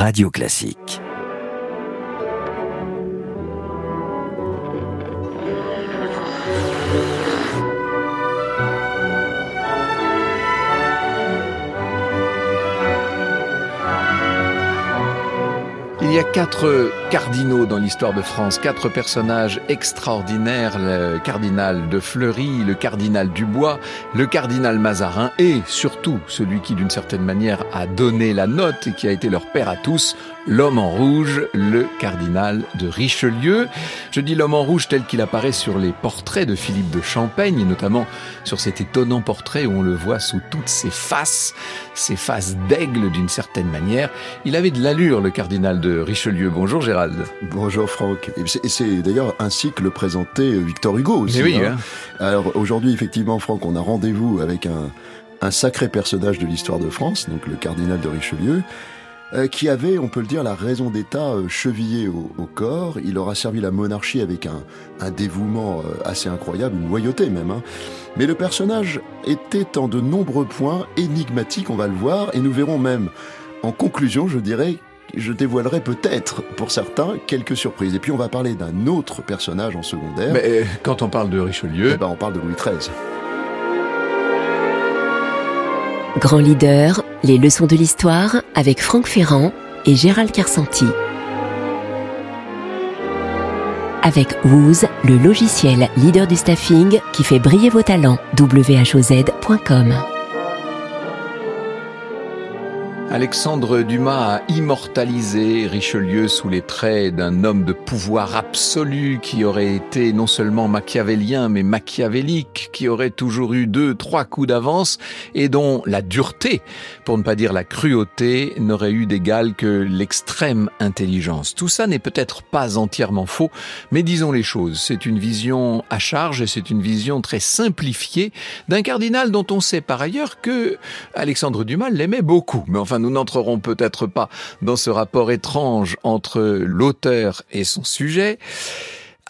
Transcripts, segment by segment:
Radio Classique. Y a quatre cardinaux dans l'histoire de France, quatre personnages extraordinaires, le cardinal de Fleury, le cardinal Dubois, le cardinal Mazarin et surtout celui qui d'une certaine manière a donné la note et qui a été leur père à tous, l'homme en rouge, le cardinal de Richelieu. Je dis l'homme en rouge tel qu'il apparaît sur les portraits de Philippe de Champaigne, et notamment sur cet étonnant portrait où on le voit sous toutes ses faces, ses faces d'aigle d'une certaine manière. Il avait de l'allure, le cardinal de Richelieu. Bonjour Gérald. Bonjour Franck. Et c'est d'ailleurs ainsi que le présentait Victor Hugo aussi. oui, hein. Hein. Alors aujourd'hui, effectivement, Franck, on a rendez-vous avec un, un sacré personnage de l'histoire de France, donc le cardinal de Richelieu. Euh, qui avait, on peut le dire, la raison d'État euh, chevillée au, corps. Il aura servi la monarchie avec un, un dévouement euh, assez incroyable, une loyauté même. Hein. Mais le personnage était en de nombreux points énigmatique, on va le voir, et nous verrons même, en conclusion, je dirais, je dévoilerai peut-être, pour certains, quelques surprises. Et puis on va parler d'un autre personnage en secondaire. Mais quand on parle de Richelieu... Eh ben, on parle de Louis XIII. Grand leader, les leçons de l'histoire avec Franck Ferrand et Gérald Carsanti. Avec Wooz, le logiciel leader du staffing qui fait briller vos talents. whoz.com Alexandre Dumas a immortalisé Richelieu sous les traits d'un homme de pouvoir absolu qui aurait été non seulement machiavélien mais machiavélique, qui aurait toujours eu deux, trois coups d'avance et dont la dureté, pour ne pas dire la cruauté, n'aurait eu d'égal que l'extrême intelligence. Tout ça n'est peut-être pas entièrement faux, mais disons les choses. C'est une vision à charge et c'est une vision très simplifiée d'un cardinal dont on sait par ailleurs que Alexandre Dumas l'aimait beaucoup. Mais enfin, nous n'entrerons peut-être pas dans ce rapport étrange entre l'auteur et son sujet.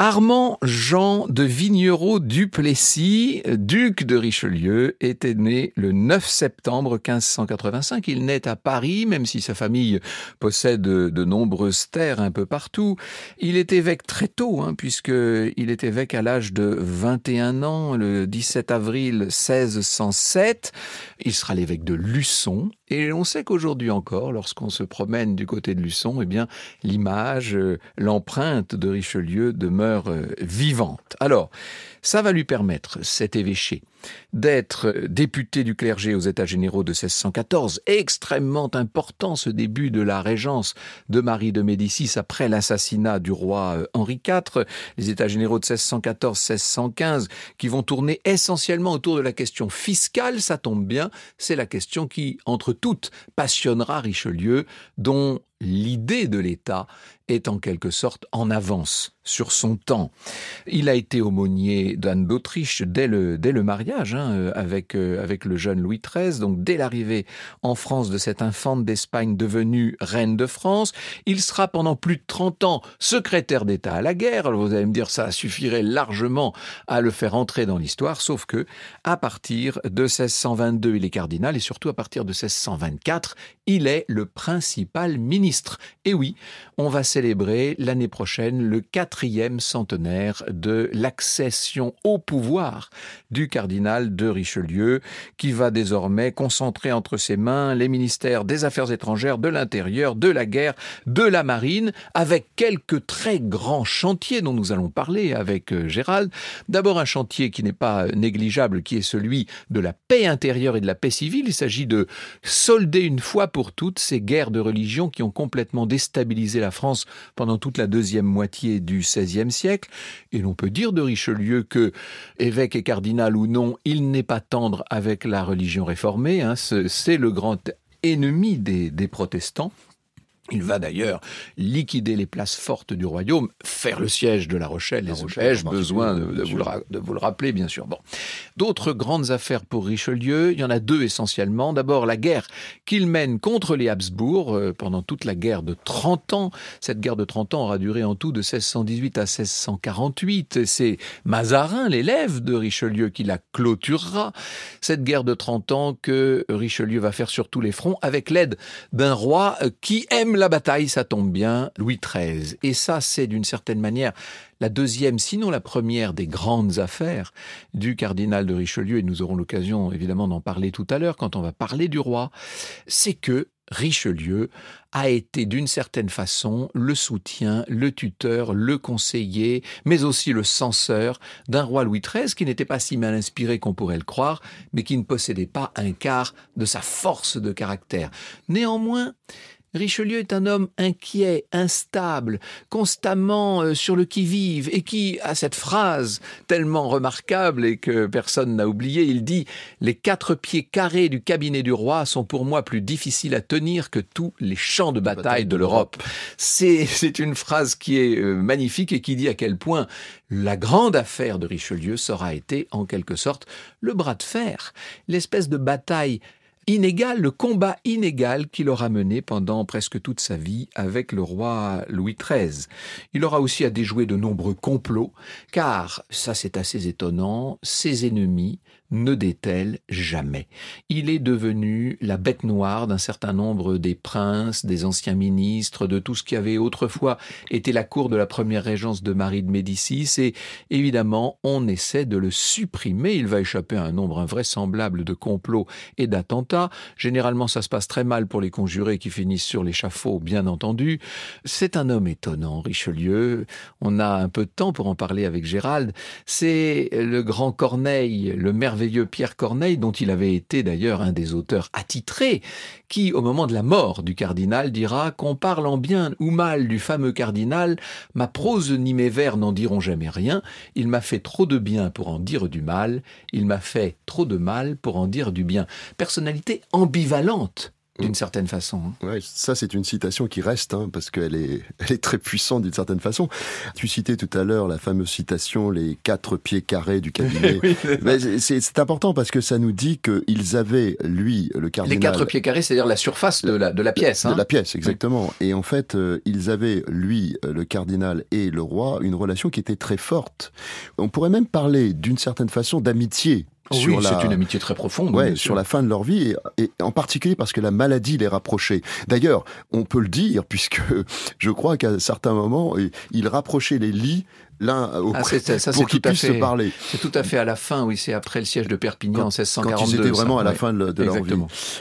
Armand Jean de Vignereau Duplessis, duc de Richelieu, était né le 9 septembre 1585. Il naît à Paris, même si sa famille possède de nombreuses terres un peu partout. Il est évêque très tôt, hein, puisqu'il est évêque à l'âge de 21 ans, le 17 avril 1607. Il sera l'évêque de Luçon. Et on sait qu'aujourd'hui encore, lorsqu'on se promène du côté de Luçon, eh bien, l'image, euh, l'empreinte de Richelieu demeure euh, vivante. Alors, ça va lui permettre, cet évêché, d'être député du clergé aux États généraux de 1614, extrêmement important ce début de la régence de Marie de Médicis après l'assassinat du roi euh, Henri IV, les États généraux de 1614-1615 qui vont tourner essentiellement autour de la question fiscale, ça tombe bien, c'est la question qui, entre toutes, passionnera Richelieu, dont l'idée de l'État est en quelque sorte en avance sur son temps. Il a été aumônier d'Anne d'Autriche dès le, mariage hein, euh, avec, euh, avec le jeune Louis XIII, donc dès l'arrivée en France de cette infante d'Espagne devenue reine de France. Il sera pendant plus de 30 ans secrétaire d'État à la guerre. vous allez me dire ça suffirait largement à le faire entrer dans l'histoire, sauf que à partir de 1622, il est cardinal et surtout à partir de 1624, il est le principal ministre. Et oui, on va célébrer l'année prochaine le quatrième centenaire de l'accession au pouvoir du cardinal de Richelieu, qui va désormais concentrer entre ses mains les ministères des Affaires étrangères, de l'Intérieur, de la guerre, de la marine, avec quelques très grands chantiers dont nous allons parler avec euh, Gérald. D'abord un chantier qui n'est pas négligeable, qui est celui de la paix intérieure et de la paix civile. Il s'agit de solder une fois pour toutes ces guerres de religion qui ont complètement déstabilisé la France pendant toute la deuxième moitié du XVIe siècle. Et l'on peut dire de Richelieu que, évêque et cardinal ou non, il n'est pas tendre avec la religion réformée. Hein. C'est le grand ennemi des protestants. Il va d'ailleurs liquider les places fortes du royaume, faire le siège de La Rochelle. Les ai besoin de, vous le, de, vous le, rappeler, bien sûr. Bon, d'autres grandes affaires pour Richelieu. Il y en a deux essentiellement. D'abord, la guerre qu'il mène contre les Habsbourg euh, pendant toute la guerre de 30 ans. Cette guerre de 30 ans aura duré en tout de 1618 à 1648. C'est Mazarin, l'élève de Richelieu, qui la clôturera. Cette guerre de 30 ans que Richelieu va faire sur tous les fronts avec l'aide d'un roi qui aime la bataille, ça tombe bien, Louis XIII. Et ça, c'est d'une certaine manière la deuxième, sinon la première des grandes affaires du cardinal de Richelieu, et nous aurons l'occasion évidemment d'en parler tout à l'heure quand on va parler du roi, c'est que Richelieu a été d'une certaine façon le soutien, le tuteur, le conseiller, mais aussi le censeur d'un roi Louis XIII qui n'était pas si mal inspiré qu'on pourrait le croire, mais qui ne possédait pas un quart de sa force de caractère. Néanmoins, Richelieu est un homme inquiet, instable, constamment euh, sur le qui-vive, et qui a cette phrase tellement remarquable et que personne n'a oublié. Il dit Les quatre pieds carrés du cabinet du roi sont pour moi plus difficiles à tenir que tous les champs de bataille de l'Europe. C'est une phrase qui est euh, magnifique et qui dit à quel point la grande affaire de Richelieu sera été en quelque sorte le bras de fer, l'espèce de bataille inégal, le combat inégal qu'il aura mené pendant presque toute sa vie avec le roi Louis XIII. Il aura aussi à déjouer de nombreux complots, car, ça c'est assez étonnant, ses ennemis ne dételle jamais. Il est devenu la bête noire d'un certain nombre des princes, des anciens ministres, de tout ce qui avait autrefois été la cour de la première régence de Marie de Médicis, et évidemment, on essaie de le supprimer. Il va échapper à un nombre invraisemblable de complots et d'attentats. Généralement, ça se passe très mal pour les conjurés qui finissent sur l'échafaud, bien entendu. C'est un homme étonnant, Richelieu. On a un peu de temps pour en parler avec Gérald. C'est le grand Corneille, le merveilleux Pierre Corneille, dont il avait été d'ailleurs un des auteurs attitrés, qui, au moment de la mort du cardinal, dira qu'on parle en bien ou mal du fameux cardinal, ma prose ni mes vers n'en diront jamais rien, il m'a fait trop de bien pour en dire du mal, il m'a fait trop de mal pour en dire du bien. Personnalité ambivalente d'une certaine façon. Hein. Ouais, ça c'est une citation qui reste hein, parce qu'elle est, elle est très puissante d'une certaine façon. Tu citais tout à l'heure la fameuse citation les quatre pieds carrés du cabinet. c'est important parce que ça nous dit qu'ils avaient lui le cardinal. Les quatre pieds carrés, c'est-à-dire la surface de la, de la pièce. Hein. De la pièce, exactement. Et en fait, euh, ils avaient lui le cardinal et le roi une relation qui était très forte. On pourrait même parler d'une certaine façon d'amitié oui, c'est une amitié très profonde. Ouais, sur la fin de leur vie, et, en particulier parce que la maladie les rapprochait. D'ailleurs, on peut le dire, puisque je crois qu'à certains moments, ils rapprochaient les lits l'un au ah, ça, pour qu'ils puissent se parler. C'est tout à fait à la fin, oui, c'est après le siège de Perpignan en 1642. Quand ils étaient vraiment à la fin de, de leur vie.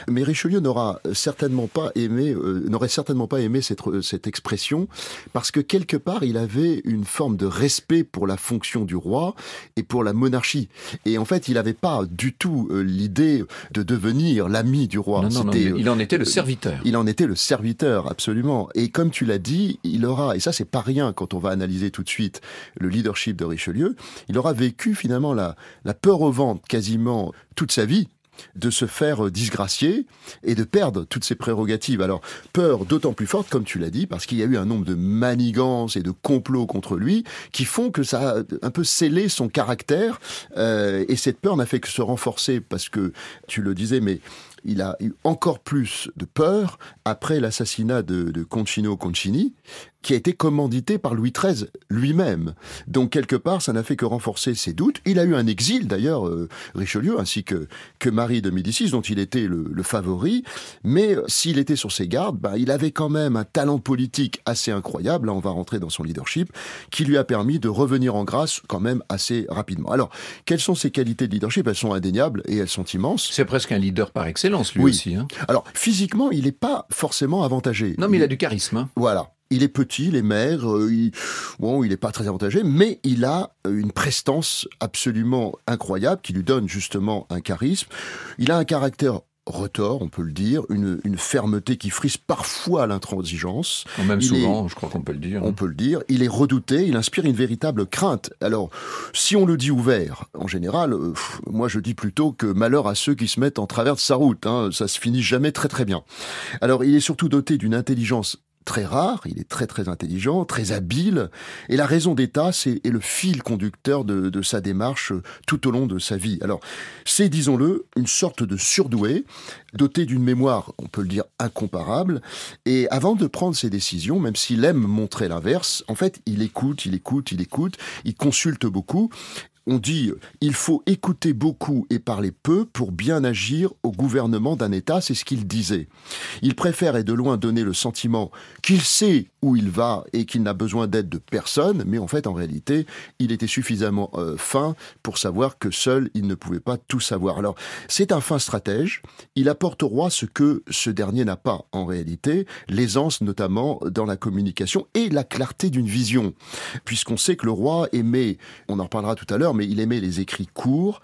Mais Richelieu n'aura certainement pas aimé, euh, n'aurait certainement pas aimé cette, cette expression, parce que quelque part, il avait une forme de respect pour la fonction du roi et pour la monarchie. Et en fait, il n'avait pas du tout euh, l'idée de devenir l'ami du roi. Non, non, il en était le serviteur. Il en était le serviteur, absolument. Et comme tu l'as dit, il aura, et ça c'est pas rien quand on va analyser tout de suite le leadership de Richelieu, il aura vécu finalement la, la peur au ventre quasiment toute sa vie, de se faire disgracier et de perdre toutes ses prérogatives. Alors, peur d'autant plus forte, comme tu l'as dit, parce qu'il y a eu un nombre de manigances et de complots contre lui qui font que ça a un peu scellé son caractère. Euh, et cette peur n'a fait que se renforcer parce que, tu le disais, mais il a eu encore plus de peur après l'assassinat de, de Concino Concini, qui a été commandité par Louis XIII lui-même. Donc quelque part, ça n'a fait que renforcer ses doutes. Il a eu un exil d'ailleurs, euh, Richelieu, ainsi que, que Marie de Médicis, dont il était le, favori. Mais euh, s'il était sur ses gardes, bah, il avait quand même un talent politique assez incroyable, là on va rentrer dans son leadership, qui lui a permis de revenir en grâce quand même assez rapidement. Alors, quelles sont ses qualités de leadership? Elles sont indéniables et elles sont immenses. C'est presque un leader par excellence, lui aussi. Hein. Alors, physiquement, il n'est pas forcément avantagé. Non, mais il a du charisme. Hein. Voilà. Il est petit, il est maigre, euh, il, bon, il n'est pas très avantagé, mais il a euh, une prestance absolument incroyable qui lui donne justement un charisme. Il a un caractère retors, on peut le dire, une, fermeté qui frise parfois l'intransigeance. Même souvent, je crois qu'on peut le dire. On peut le dire. Il est redouté, il inspire une véritable crainte. Alors, si on le dit ouvert, en général, euh, moi je dis plutôt que malheur à ceux qui se mettent en travers de sa route. Hein, ça se finit jamais très très bien. Alors, il est surtout doté d'une intelligence très rare, il est très très intelligent, très habile, et la raison d'État c'est est le fil conducteur de, sa démarche euh, tout au long de sa vie. Alors c'est, disons-le, une sorte de surdoué, doté d'une mémoire, on peut le dire, incomparable, et avant de prendre ses décisions, même s'il aime montrer l'inverse, en fait il écoute, il écoute, il écoute, il consulte beaucoup, on dit il faut écouter beaucoup et parler peu pour bien agir au gouvernement d'un État, c'est ce qu'il disait. Il préfère et de loin donner le sentiment qu'il sait où il va et qu'il n'a besoin d'aide de personne, mais en fait, en réalité, il était suffisamment euh, fin pour savoir que seul, il ne pouvait pas tout savoir. Alors, c'est un fin stratège. Il apporte au roi ce que ce dernier n'a pas en réalité, l'aisance notamment dans la communication et la clarté d'une vision, puisqu'on sait que le roi aimait, on en reparlera tout à l'heure, mais il aimait les écrits courts,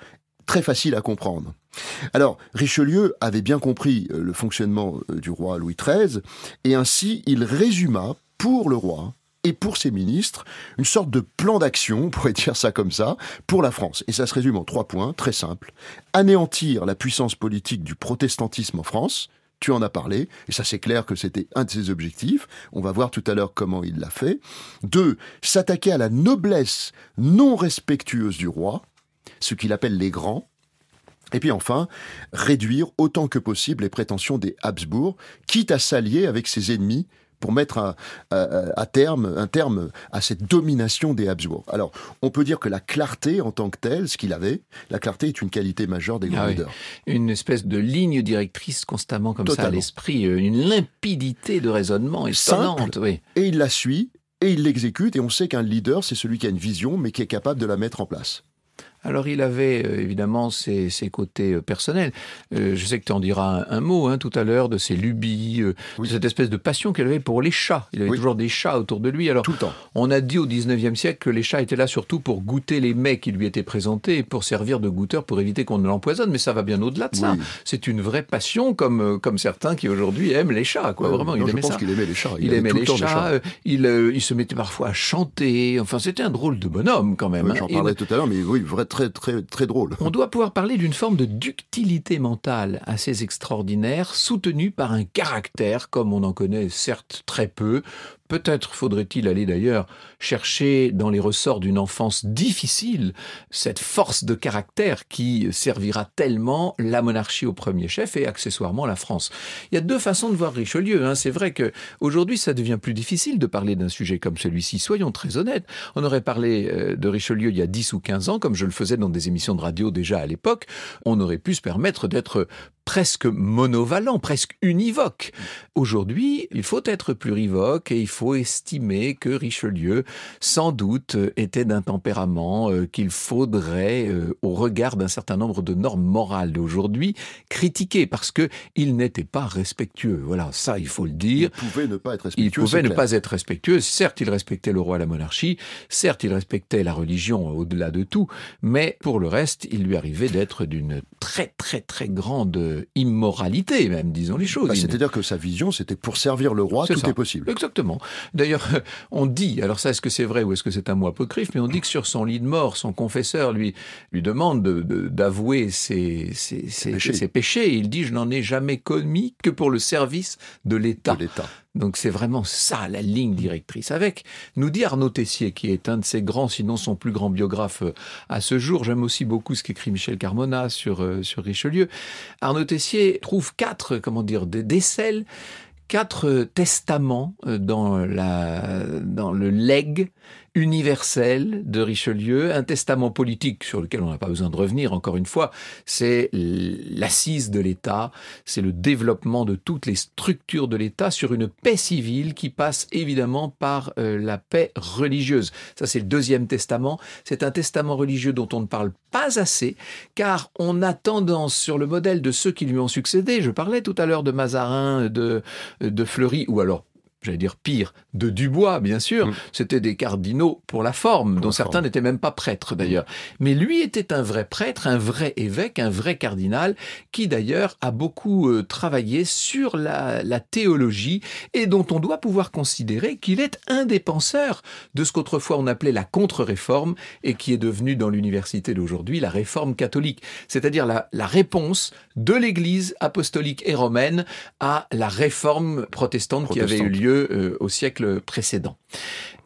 très faciles à comprendre. Alors, Richelieu avait bien compris euh, le fonctionnement euh, du roi Louis XIII, et ainsi il résuma pour le roi et pour ses ministres une sorte de plan d'action, on pourrait dire ça comme ça, pour la France. Et ça se résume en trois points, très simples. Anéantir la puissance politique du protestantisme en France, tu en as parlé, et ça c'est clair que c'était un de ses objectifs. On va voir tout à l'heure comment il l'a fait. Deux, s'attaquer à la noblesse non respectueuse du roi, ce qu'il appelle les grands. Et puis enfin, réduire autant que possible les prétentions des Habsbourg, quitte à s'allier avec ses ennemis pour mettre à, terme, un terme à cette domination des Habsbourg. Alors, on peut dire que la clarté en tant que telle, ce qu'il avait, la clarté est une qualité majeure des grands ah leaders. Une espèce de ligne directrice constamment comme ça à l'esprit, euh, une limpidité de raisonnement étonnante. oui. Et il la suit, et il l'exécute, et on sait qu'un leader, c'est celui qui a une vision, mais qui est capable de la mettre en place. Alors il avait euh, évidemment ses, côtés euh, personnels. Euh, je sais que tu en diras un, mot hein, tout à l'heure de ses lubies, de cette espèce de passion qu'il avait pour les chats. Il avait toujours des chats autour de lui. Alors tout le temps. on a dit au 19e siècle que les chats étaient là surtout pour goûter les mets qui lui étaient présentés et pour servir de goûteur pour éviter qu'on ne l'empoisonne. Mais ça va bien au-delà de ça. C'est une vraie passion comme, comme certains qui aujourd'hui aiment les chats. Quoi. Vraiment, il je pense qu'il aimait les chats. Il, aimait les chats. Il, il, se mettait parfois à chanter. Enfin, c'était un drôle de bonhomme quand même. Hein. J'en parlais tout à l'heure, mais oui, vrai, très, drôle. On doit pouvoir parler d'une forme de ductilité mentale assez extraordinaire, soutenue par un caractère, comme on en connaît certes très peu, Peut-être faudrait-il aller d'ailleurs chercher dans les ressorts d'une enfance difficile cette force de caractère qui servira tellement la monarchie au premier chef et accessoirement la France. Il y a deux façons de voir Richelieu. Hein. C'est vrai que aujourd'hui ça devient plus difficile de parler d'un sujet comme celui-ci. Soyons très honnêtes. On aurait parlé euh, de Richelieu il y a 10 ou 15 ans, comme je le faisais dans des émissions de radio déjà à l'époque. On aurait pu se permettre d'être presque monovalent, presque univoque. Aujourd'hui, il faut être plurivoque et il faut estimer que Richelieu, sans doute, était d'un tempérament euh, qu'il faudrait, euh, au regard d'un certain nombre de normes morales d'aujourd'hui, critiquer parce que il n'était pas respectueux. Voilà, ça, il faut le dire. Il pouvait ne pas être respectueux. Il pouvait ne pas être respectueux. Certes, il respectait le roi et la monarchie. Certes, il respectait la religion au-delà de tout. Mais pour le reste, il lui arrivait d'être d'une très, très, très grande immoralité, même, disons les choses. Bah, c'est-à-dire que sa vision, c'était pour servir le roi, tout est possible. Exactement. D'ailleurs, on dit, alors ça, est-ce que c'est vrai ou est-ce que c'est un mot apocryphe, mais on dit que sur son lit de mort, son confesseur lui, lui demande d'avouer ses, ses, ses, péchés. Il dit, je n'en ai jamais commis que pour le service de l'État. Donc c'est vraiment ça la ligne directrice. Avec, nous dit Arnaud Tessier, qui est un de ses grands, sinon son plus grand biographe euh, à ce jour. J'aime aussi beaucoup ce qu'écrit Michel Carmona sur, euh, sur Richelieu. Arnaud Tessier trouve quatre, comment dire, des décels quatre testaments euh, dans, la, dans le legs universel de Richelieu, un testament politique sur lequel on n'a pas besoin de revenir, encore une fois, c'est l'assise de l'État, c'est le développement de toutes les structures de l'État sur une paix civile qui passe évidemment par euh, la paix religieuse. Ça, c'est le deuxième testament. C'est un testament religieux dont on ne parle pas assez, car on a tendance, sur le modèle de ceux qui lui ont succédé, je parlais tout à l'heure de Mazarin, de, de Fleury, ou alors j'allais dire pire, de Dubois, bien sûr. Mm. C'était des cardinaux pour la forme, dont certains n'étaient même pas prêtres d'ailleurs. Mais lui était un vrai prêtre, un vrai évêque, un vrai cardinal, qui d'ailleurs a beaucoup euh, travaillé sur la, la, théologie et dont on doit pouvoir considérer qu'il est un des penseurs de ce qu'autrefois on appelait la contre-réforme et qui est devenu dans l'université d'aujourd'hui la réforme catholique, c'est-à-dire la, la réponse de l'Église apostolique et romaine à la réforme protestante. qui avait eu lieu euh, au siècle précédent.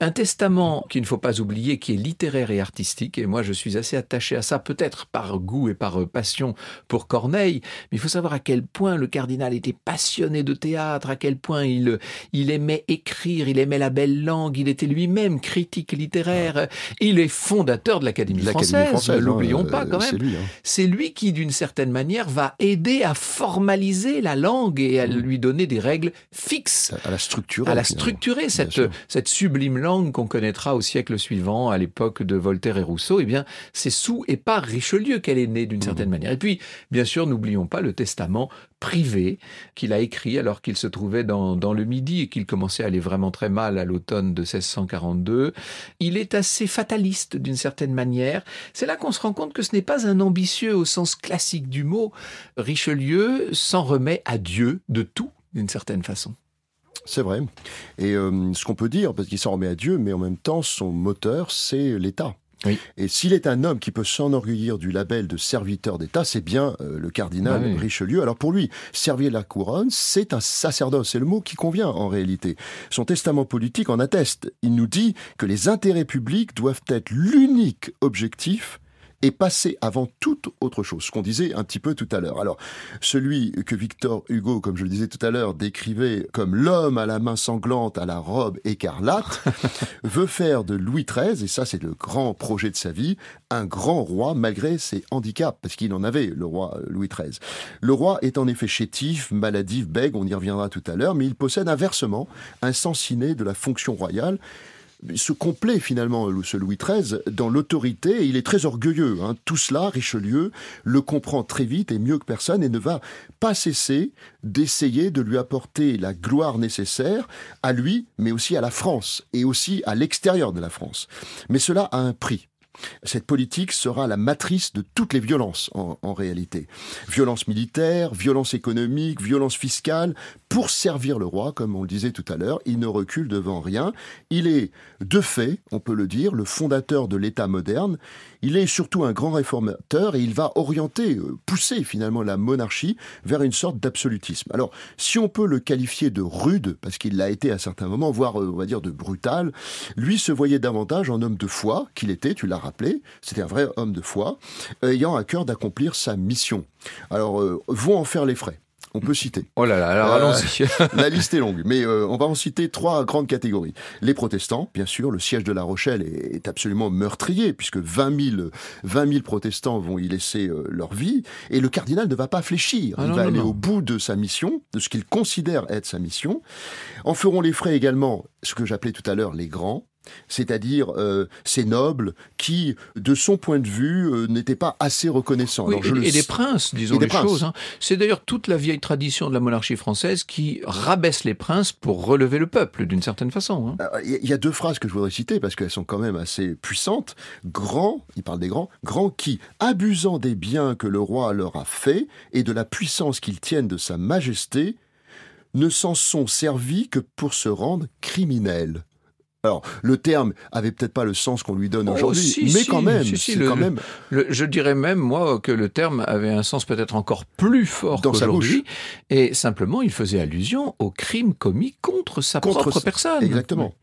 Un testament qu'il ne faut pas oublier, qui est littéraire et artistique, et moi je suis assez attaché à ça, peut-être par goût et par passion pour Corneille, mais il faut savoir à quel point le cardinal était passionné de théâtre, à quel point il, il aimait écrire, il aimait la belle langue, il était lui-même critique littéraire, il est fondateur de l'Académie française, ne l'oublions pas quand même. Hein. C'est lui, qui, d'une certaine manière, va aider à formaliser la langue et à mmh. lui donner des règles fixes. À la structurer. À la structurer, cette, cette sublime langue qu'on connaîtra au siècle suivant, à l'époque de Voltaire et Rousseau, eh bien, c'est sous et par Richelieu qu'elle est née d'une mmh. certaine manière. Et puis, bien sûr, n'oublions pas le testament privé qu'il a écrit alors qu'il se trouvait dans, dans le Midi et qu'il commençait à aller vraiment très mal à l'automne de 1642. Il est assez fataliste d'une certaine manière. C'est là qu'on se rend compte que ce n'est pas un ambitieux au sens classique du mot. Richelieu s'en remet à Dieu de tout d'une certaine façon. C'est vrai. Et euh, ce qu'on peut dire, parce qu'il s'en remet à Dieu, mais en même temps, son moteur, c'est l'État. Et s'il est un homme qui peut s'enorgueillir du label de serviteur d'État, c'est bien euh, le cardinal Richelieu. Alors pour lui, servir la couronne, c'est un sacerdoce, c'est le mot qui convient en réalité. Son testament politique en atteste. Il nous dit que les intérêts publics doivent être l'unique objectif et passer avant toute autre chose, ce qu'on disait un petit peu tout à l'heure. Alors, celui que Victor Hugo, comme je le disais tout à l'heure, décrivait comme l'homme à la main sanglante, à la robe écarlate, veut faire de Louis XIII, et ça c'est le grand projet de sa vie, un grand roi malgré ses handicaps, parce qu'il en avait, le roi Louis XIII. Le roi est en effet chétif, maladif, bègue, on y reviendra tout à l'heure, mais il possède inversement un sens inné de la fonction royale, se complaît finalement, ce Louis XIII, dans l'autorité, il est très orgueilleux. Hein. Tout cela, Richelieu le comprend très vite et mieux que personne, et ne va pas cesser d'essayer de lui apporter la gloire nécessaire à lui, mais aussi à la France, et aussi à l'extérieur de la France. Mais cela a un prix. Cette politique sera la matrice de toutes les violences en, réalité. Violence militaire, violence économique, violence fiscale. Pour servir le roi, comme on le disait tout à l'heure, il ne recule devant rien. Il est, de fait, on peut le dire, le fondateur de l'État moderne. Il est surtout un grand réformateur et il va orienter, euh, pousser finalement la monarchie vers une sorte d'absolutisme. Alors, si on peut le qualifier de rude, parce qu'il l'a été à certains moments, voire euh, on va dire de brutal, lui se voyait davantage en homme de foi qu'il était, tu l'as rappelé, c'était un vrai homme de foi, ayant à cœur d'accomplir sa mission. Alors, euh, vont en faire les frais on peut citer. Oh là là, alors euh, allons-y. la liste est longue, mais euh, on va en citer trois grandes catégories. Les protestants, bien sûr, le siège de La Rochelle est, absolument meurtrier, puisque 20 000, 20 protestants vont y laisser euh, leur vie, et le cardinal ne va pas fléchir. Ah il va aller au bout de sa mission, de ce qu'il considère être sa mission. En feront les frais également ce que j'appelais tout à l'heure les grands, c'est-à-dire euh, ces nobles qui, de son point de vue, euh, n'étaient pas assez reconnaissants. et, des princes, disons les choses. Hein. C'est d'ailleurs toute la vieille tradition de la monarchie française qui rabaisse les princes pour relever le peuple, d'une certaine façon. Hein. Euh, il y a deux phrases que je voudrais citer parce qu'elles sont quand même assez puissantes. Grands, il parle des grands, grands qui, abusant des biens que le roi leur a faits et de la puissance qu'ils tiennent de sa majesté, ne s'en sont servis que pour se rendre criminels. Alors, le terme avait peut-être pas le sens qu'on lui donne oh, aujourd'hui, mais quand même, quand même. je dirais même moi que le terme avait un sens peut-être encore plus fort qu'aujourd'hui, et simplement il faisait allusion au crime commis contre sa propre personne. Exactement.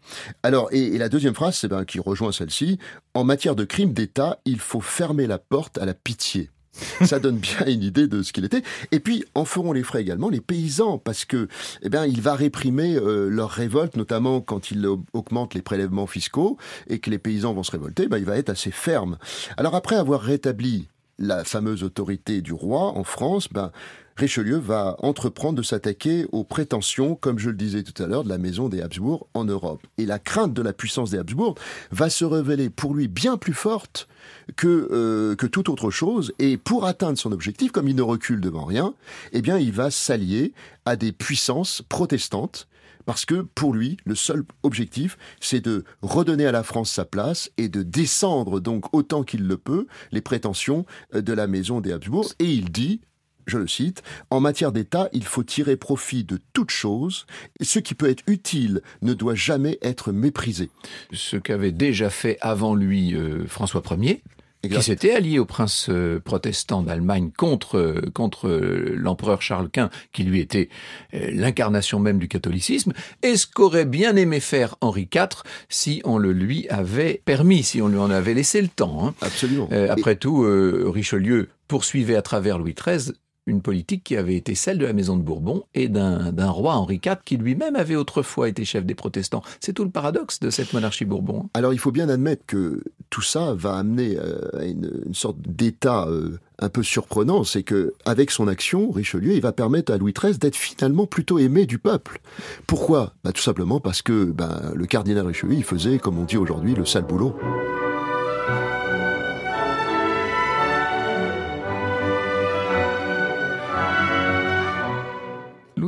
Alors, et, la deuxième phrase, c'est ben, qui rejoint celle-ci. En matière de crime d'État, il faut fermer la porte à la pitié. ça donne bien une idée de ce qu'il était. Et puis, en feront les frais également les paysans, parce que, eh bien, il va réprimer euh, leur révolte, notamment quand il augmente les prélèvements fiscaux et que les paysans vont se révolter. Ben, il va être assez ferme. Alors après avoir rétabli la fameuse autorité du roi en France, ben, Richelieu va entreprendre de s'attaquer aux prétentions, comme je le disais tout à l'heure, de la maison des Habsbourg en Europe. Et la crainte de la puissance des Habsbourg va se révéler pour lui bien plus forte que, euh, que toute autre chose. Et pour atteindre son objectif, comme il ne recule devant rien, eh bien, il va s'allier à des puissances protestantes parce que pour lui, le seul objectif, c'est de redonner à la France sa place et de descendre donc autant qu'il le peut les prétentions euh, de la maison des Habsbourg. Et il dit, je le cite, En matière d'État, il faut tirer profit de toute chose, et ce qui peut être utile ne doit jamais être méprisé. Ce qu'avait déjà fait avant lui euh, François Ier, qui s'était allié au prince euh, protestant d'Allemagne contre euh, contre euh, l'empereur Charles Quint, qui lui était l'incarnation même du catholicisme, et ce qu'aurait bien aimé faire Henri IV si on le lui avait permis, si on lui en avait laissé le temps. Hein. Absolument. après tout, Richelieu poursuivait à travers Louis XIII une politique qui avait été celle de la maison de Bourbon et d'un roi Henri IV qui lui-même avait autrefois été chef des protestants. C'est tout le paradoxe de cette monarchie Bourbon. Alors il faut bien admettre que tout ça va amener euh, à une, sorte d'état euh, un peu surprenant, c'est que avec son action, Richelieu, il va permettre à Louis XIII d'être finalement plutôt aimé du peuple. Pourquoi? Bah, Tout simplement parce que bah, le cardinal Richelieu, faisait, comme on dit aujourd'hui, le sale boulot.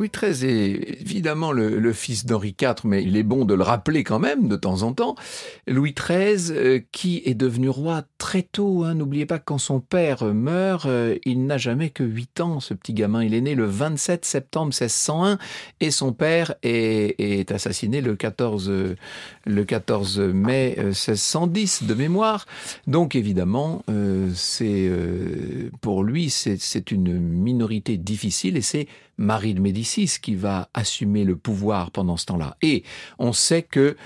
Louis XIII est évidemment le, fils d'Henri IV, mais il est bon de le rappeler quand même de temps en temps. Louis XIII, euh, qui est devenu roi très tôt. Hein. N'oubliez pas que quand son père meurt, euh, il n'a jamais que 8 ans, ce petit gamin. Il est né le 27 septembre 1601 et son père est, assassiné le 14, le 14 mai 1610 euh, de mémoire. Donc évidemment, c'est pour lui, c'est une minorité difficile et c'est Marie de Médicis qui va assumer le pouvoir pendant ce temps-là. Et on sait que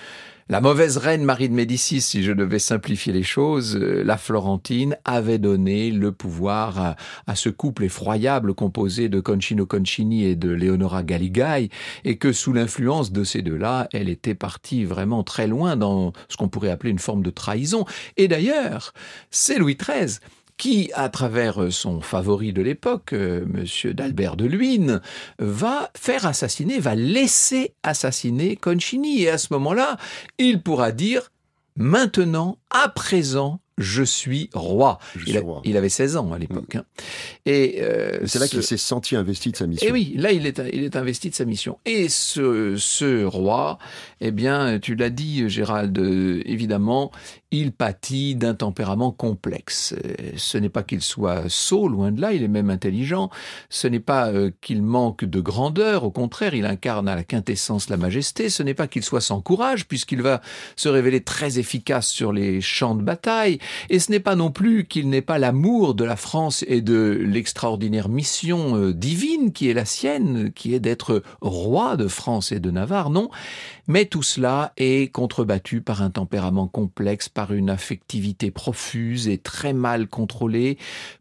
la mauvaise reine Marie de Médicis, si je devais simplifier les choses, euh, la Florentine avait donné le pouvoir à, ce couple effroyable composé de Concino Concini et de Leonora Galigai, et que sous l'influence de ces deux-là, elle était partie vraiment très loin dans ce qu'on pourrait appeler une forme de trahison. Et d'ailleurs, c'est Louis XIII qui, à travers son favori de l'époque, euh, Monsieur d'Albert de Luynes, va faire assassiner, va laisser assassiner Concini. Et à ce moment-là, il pourra dire maintenant, à présent, je suis roi. il, avait 16 ans à l'époque. Hein. Et euh, c'est là qu'il s'est senti investi de sa mission. Et oui, là il est, il est investi de sa mission. Et ce, ce roi, eh bien, tu l'as dit, Gérald, évidemment, il pâtit d'un tempérament complexe. Ce n'est pas qu'il soit sot, loin de là, il est même intelligent. Ce n'est pas euh, qu'il manque de grandeur, au contraire, il incarne à la quintessence la majesté. Ce n'est pas qu'il soit sans courage, puisqu'il va se révéler très efficace sur les champs de bataille. Et ce n'est pas non plus qu'il n'ait pas l'amour de la France et de l'extraordinaire mission euh, divine qui est la sienne, qui est d'être roi de France et de Navarre, non. Mais tout cela est contrebattu par un tempérament complexe, une affectivité profuse et très mal contrôlée,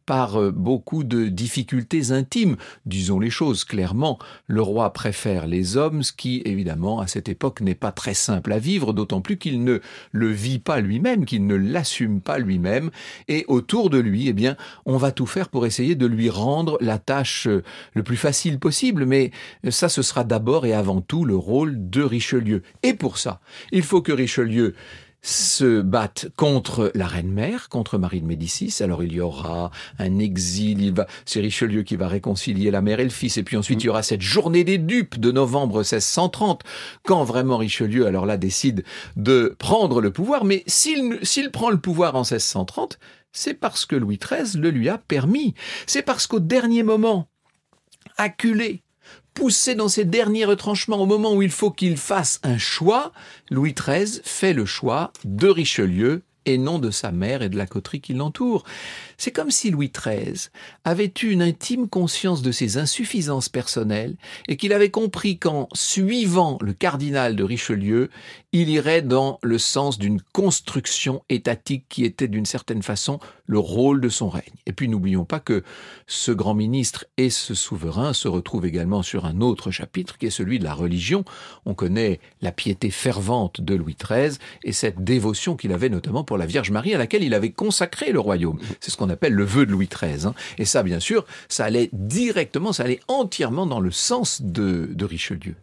par euh, beaucoup de difficultés intimes. Disons les choses clairement, le roi préfère les hommes, ce qui évidemment à cette époque n'est pas très simple à vivre, d'autant plus qu'il ne le vit pas lui-même, qu'il ne l'assume pas lui-même, et autour de lui, eh bien, on va tout faire pour essayer de lui rendre la tâche euh, le plus facile possible, mais ça ce sera d'abord et avant tout le rôle de Richelieu. Et pour ça, il faut que Richelieu se batte contre la reine-mère, contre Marie de Médicis. Alors il y aura un exil, il va, c'est Richelieu qui va réconcilier la mère et le fils. Et puis ensuite il y aura cette journée des dupes de novembre 1630, quand vraiment Richelieu, alors là, décide de prendre le pouvoir. Mais s'il, s'il prend le pouvoir en 1630, c'est parce que Louis XIII le lui a permis. C'est parce qu'au dernier moment, acculé, poussé dans ses derniers retranchements au moment où il faut qu'il fasse un choix, Louis XIII fait le choix de Richelieu et non de sa mère et de la coterie qui l'entoure. C'est comme si Louis XIII avait eu une intime conscience de ses insuffisances personnelles et qu'il avait compris qu'en suivant le cardinal de Richelieu, il irait dans le sens d'une construction étatique qui était d'une certaine façon le rôle de son règne. Et puis n'oublions pas que ce grand ministre et ce souverain se retrouvent également sur un autre chapitre qui est celui de la religion. On connaît la piété fervente de Louis XIII et cette dévotion qu'il avait notamment pour la Vierge Marie à laquelle il avait consacré le royaume. C'est ce qu'on appelle le vœu de Louis XIII. Hein. Et ça, bien sûr, ça allait directement, ça allait entièrement dans le sens de, Richelieu.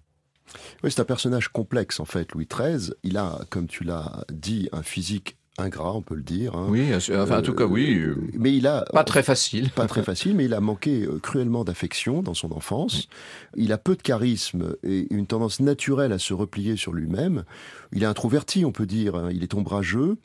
Oui, c'est un personnage complexe en fait, Louis XIII. Il a, comme tu l'as dit, un physique ingrat, on peut le dire. Hein. Oui, enfin, en tout cas, oui. Euh, mais il a pas très facile. Pas très facile, mais il a manqué euh, cruellement d'affection dans son enfance. Il a peu de charisme et une tendance naturelle à se replier sur lui-même. Il est introverti, on peut dire. Hein. Il est ombrageux.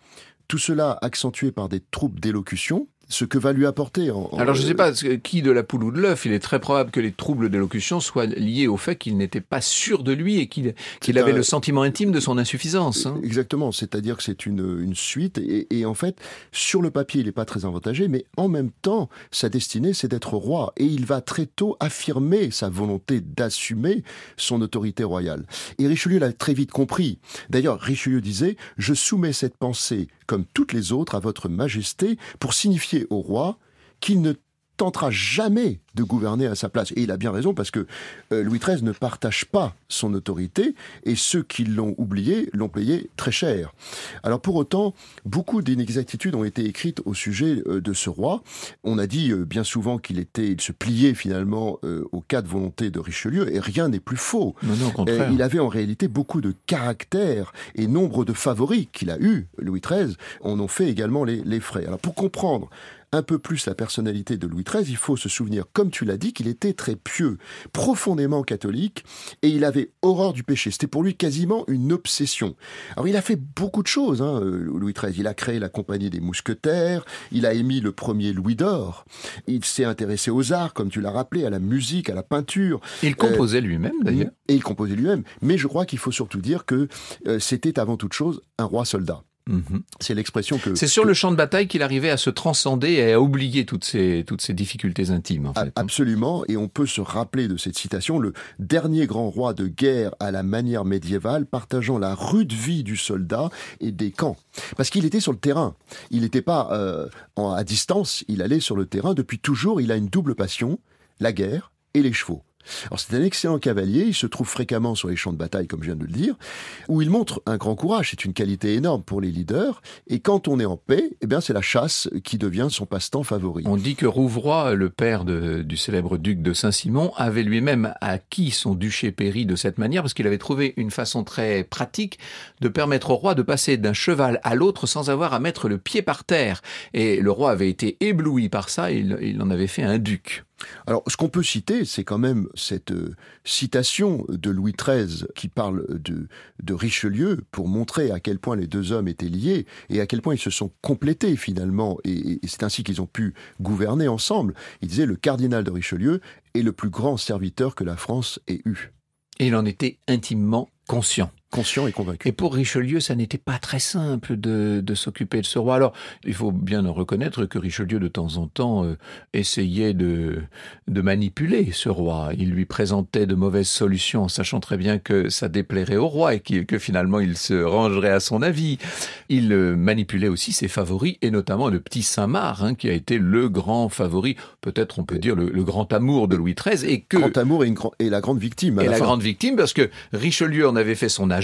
Tout cela accentué par des troubles d'élocution. Ce que va lui apporter. En, Alors je ne sais pas qui de la poule ou de l'œuf, il est très probable que les troubles d'élocution soient liés au fait qu'il n'était pas sûr de lui et qu'il avait le sentiment intime de son insuffisance. Hein. Exactement, c'est-à-dire que c'est une, une, suite et, et, en fait, sur le papier, il n'est pas très avantagé, mais en même temps, sa destinée, c'est d'être roi et il va très tôt affirmer sa volonté d'assumer son autorité royale. Et Richelieu l'a très vite compris. D'ailleurs, Richelieu disait, je soumets cette pensée, comme toutes les autres, à votre majesté pour signifier au roi qu'il ne tentera jamais de gouverner à sa place. Et il a bien raison parce que euh, Louis XIII ne partage pas son autorité et ceux qui l'ont oublié l'ont payé très cher. Alors pour autant, beaucoup d'inexactitudes ont été écrites au sujet euh, de ce roi. On a dit euh, bien souvent qu'il était, il se pliait finalement au cas de volonté de Richelieu et rien n'est plus faux. il avait en réalité beaucoup de caractère et nombre de favoris qu'il a eu, Louis XIII, en ont fait également les, les frais. Alors pour comprendre un peu plus la personnalité de Louis XIII, il faut se souvenir, comme tu l'as dit, qu'il était très pieux, profondément catholique, et il avait horreur du péché. C'était pour lui quasiment une obsession. Alors il a fait beaucoup de choses, hein, euh, Louis XIII. Il a créé la Compagnie des Mousquetaires, il a émis le premier Louis d'Or, il s'est intéressé aux arts, comme tu l'as rappelé, à la musique, à la peinture. Il composait lui-même, d'ailleurs. Et il composait lui-même. Mais je crois qu'il faut surtout dire que euh, c'était avant toute chose un roi soldat. Mhm. C'est l'expression que. C'est sur le champ de bataille qu'il arrivait à se transcender et à oublier toutes ces, toutes ces difficultés intimes. En fait. Absolument, et on peut se rappeler de cette citation le dernier grand roi de guerre à la manière médiévale, partageant la rude vie du soldat et des camps. Parce qu'il était sur le terrain. Il n'était pas euh, à distance, il allait sur le terrain. Depuis toujours, il a une double passion la guerre et les chevaux. Alors c'est un excellent cavalier, il se trouve fréquemment sur les champs de bataille, comme je viens de le dire, où il montre un grand courage, c'est une qualité énorme pour les leaders, et quand on est en paix, eh bien c'est la chasse qui devient son passe-temps favori. On dit que Rouvroy, le père du célèbre duc de Saint-Simon, avait lui-même acquis son duché péri de cette manière, parce qu'il avait trouvé une façon très pratique de permettre au roi de passer d'un cheval à l'autre sans avoir à mettre le pied par terre. Et le roi avait été ébloui par ça, il, il en avait fait un duc. Alors, ce qu'on peut citer, c'est quand même cette euh, citation de Louis XIII qui parle de, Richelieu pour montrer à quel point les deux hommes étaient liés et à quel point ils se sont complétés finalement. Et, et c'est ainsi qu'ils ont pu gouverner ensemble. Il disait le cardinal de Richelieu est le plus grand serviteur que la France ait eu. Et il en était intimement conscient conscient et convaincu. Et pour Richelieu, ça n'était pas très simple de, de s'occuper de ce roi. Alors, il faut bien reconnaître que Richelieu, de temps en temps, euh, essayait de, de manipuler ce roi. Il lui présentait de mauvaises solutions, en sachant très bien que ça déplairait au roi et que, finalement il se rangerait à son avis. Il euh, manipulait aussi ses favoris, et notamment le petit Saint-Marc, hein, qui a été le grand favori, peut-être on peut dire le, grand amour de Louis XIII, et que... Grand amour et, une, et la grande victime. et la, grande victime, parce que Richelieu en avait fait son âge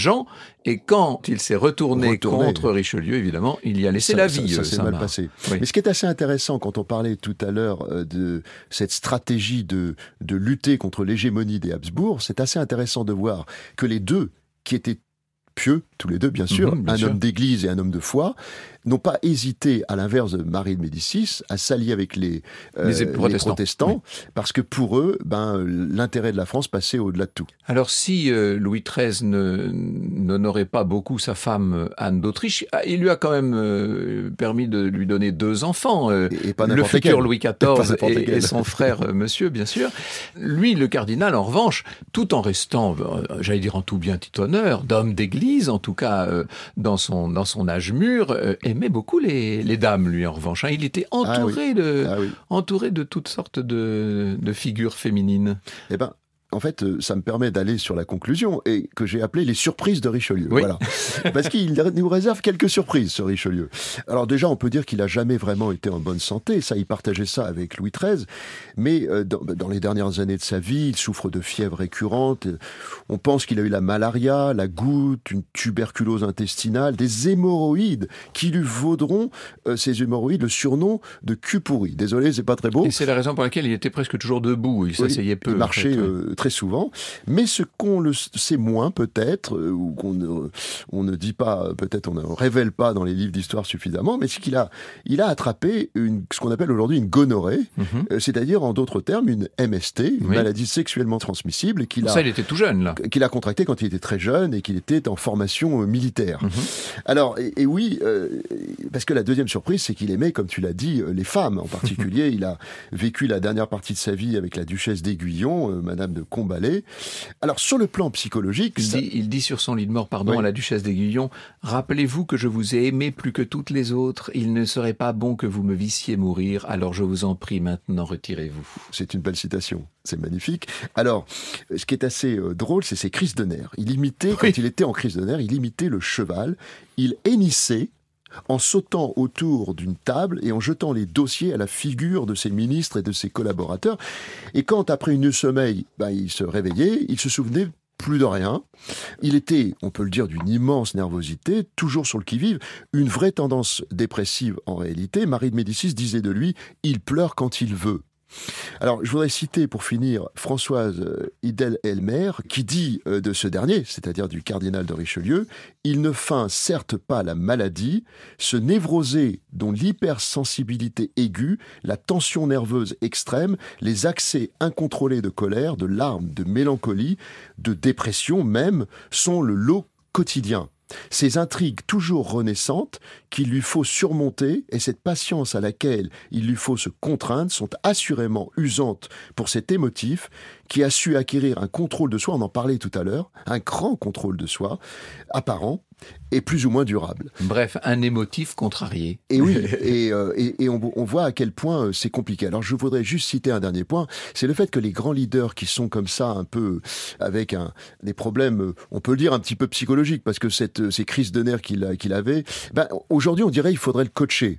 et quand il s'est retourné, contre Richelieu, évidemment, il y a laissé la vie. Ça, s'est mal passé. Mais ce qui est assez intéressant quand on parlait tout à l'heure euh, de cette stratégie de, de lutter contre l'hégémonie des Habsbourg, c'est assez intéressant de voir que les deux, qui étaient pieux, tous les deux bien sûr, mhm, un homme d'église et un homme de foi, n'ont pas hésité, à l'inverse de Marie de Médicis, à s'allier avec les, euh, protestants, parce que pour eux, ben, l'intérêt de la France passait au-delà de tout. Alors si euh, Louis XIII n'honorait pas beaucoup sa femme euh, Anne d'Autriche, ah, il lui a quand même permis de lui donner deux enfants, et, pas le futur Louis XIV et, son frère Monsieur, bien sûr. Lui, le cardinal, en revanche, tout en restant, j'allais dire en tout bien, tout honneur, d'homme d'église, en tout cas dans son dans son âge mûr, aimait beaucoup les, les, dames, lui, en revanche. Hein. Il était ah entouré, de, ah entouré de toutes sortes de, de figures féminines. Eh ben, en fait, euh, ça me permet d'aller sur la conclusion et que j'ai appelé les surprises de Richelieu. Voilà. Parce qu'il nous réserve quelques surprises, ce Richelieu. Alors déjà, on peut dire qu'il a jamais vraiment été en bonne santé. Ça, il partageait ça avec Louis XIII. Mais euh, dans, les dernières années de sa vie, il souffre de fièvre récurrente. On pense qu'il a eu la malaria, la goutte, une tuberculose intestinale, des hémorroïdes qui lui vaudront, euh, ces hémorroïdes, le surnom de cul pourri. Désolé, c'est pas très beau. Et c'est la raison pour laquelle il était presque toujours debout. Il s'asseyait peu. Il marchait très souvent. Mais ce qu'on le sait moins peut-être, ou qu'on ne, on ne dit pas, peut-être on ne révèle pas dans les livres d'histoire suffisamment, mais c'est qu'il a, il a attrapé une, ce qu'on appelle aujourd'hui une gonorrhée, mhm. c'est-à-dire en d'autres termes une MST, une maladie sexuellement transmissible, qu'il a. Ça, il était tout jeune là. Qu'il a contracté quand il était très jeune et qu'il était en formation militaire. Mhm. Alors, et, oui, parce que la deuxième surprise, c'est qu'il aimait, comme tu l'as dit, les femmes en particulier. il a vécu la dernière partie de sa vie avec la duchesse d'Aiguillon, euh, Madame de Combalet. Alors sur le plan psychologique, il, dit, sur son lit de mort, pardon, à la duchesse d'Aiguillon, rappelez-vous que je vous ai aimé plus que toutes les autres. Il ne serait pas bon que vous me vissiez mourir. Alors je vous en prie, maintenant retirez-vous. C'est une belle citation. C'est magnifique. Alors, ce qui est assez euh, drôle, c'est ses crises de nerfs. Il imitait, quand il était en crise de nerfs, il imitait le cheval. Il hennissait en sautant autour d'une table et en jetant les dossiers à la figure de ses ministres et de ses collaborateurs. Et quand, après une sommeil, ben, il se réveillait, il se souvenait plus de rien. Il était, on peut le dire, d'une immense nervosité, toujours sur le qui-vive, une vraie tendance dépressive en réalité. Marie de Médicis disait de lui, il pleure quand il veut. Alors, je voudrais citer pour finir Françoise euh, Idel-Elmer, qui dit euh, de ce dernier, c'est-à-dire du cardinal de Richelieu, il ne feint certes pas la maladie, ce névrosé dont l'hypersensibilité aiguë, la tension nerveuse extrême, les accès incontrôlés de colère, de larmes, de mélancolie, de dépression même, sont le lot quotidien ces intrigues toujours renaissantes qu'il lui faut surmonter et cette patience à laquelle il lui faut se contraindre sont assurément usantes pour cet émotif qui a su acquérir un contrôle de soi, on en parlait tout à l'heure, un grand contrôle de soi, apparent, et plus ou moins durable. Bref, un émotif contrarié. Et oui, et, euh, et, on, on, voit à quel point euh, c'est compliqué. Alors je voudrais juste citer un dernier point, c'est le fait que les grands leaders qui sont comme ça, un peu avec un, des problèmes, euh, on peut le dire un petit peu psychologiques, parce que cette, ces crises de nerfs qu'il qu'il avait, ben, aujourd'hui on dirait il faudrait le coacher.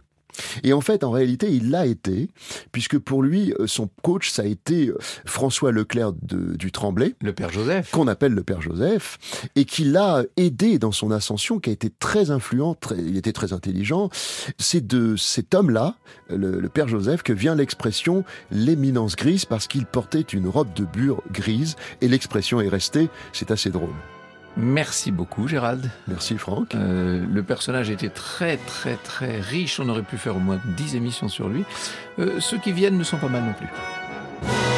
Et en fait, en réalité, il l'a été, puisque pour lui, euh, son coach, ça a été euh, François Leclerc du Tremblay. Le Père Joseph. Qu'on appelle le Père Joseph, et qui l'a aidé dans son ascension, qui a été très influent, il était très intelligent. C'est de cet homme-là, le, Père Joseph, que vient l'expression l'éminence grise, parce qu'il portait une robe de bure grise, et l'expression est restée, c'est assez drôle. Merci beaucoup Gérald. Merci Franck. Euh, le personnage était très très très riche, on aurait pu faire au moins 10 émissions sur lui. Euh, ceux qui viennent ne sont pas mal non plus.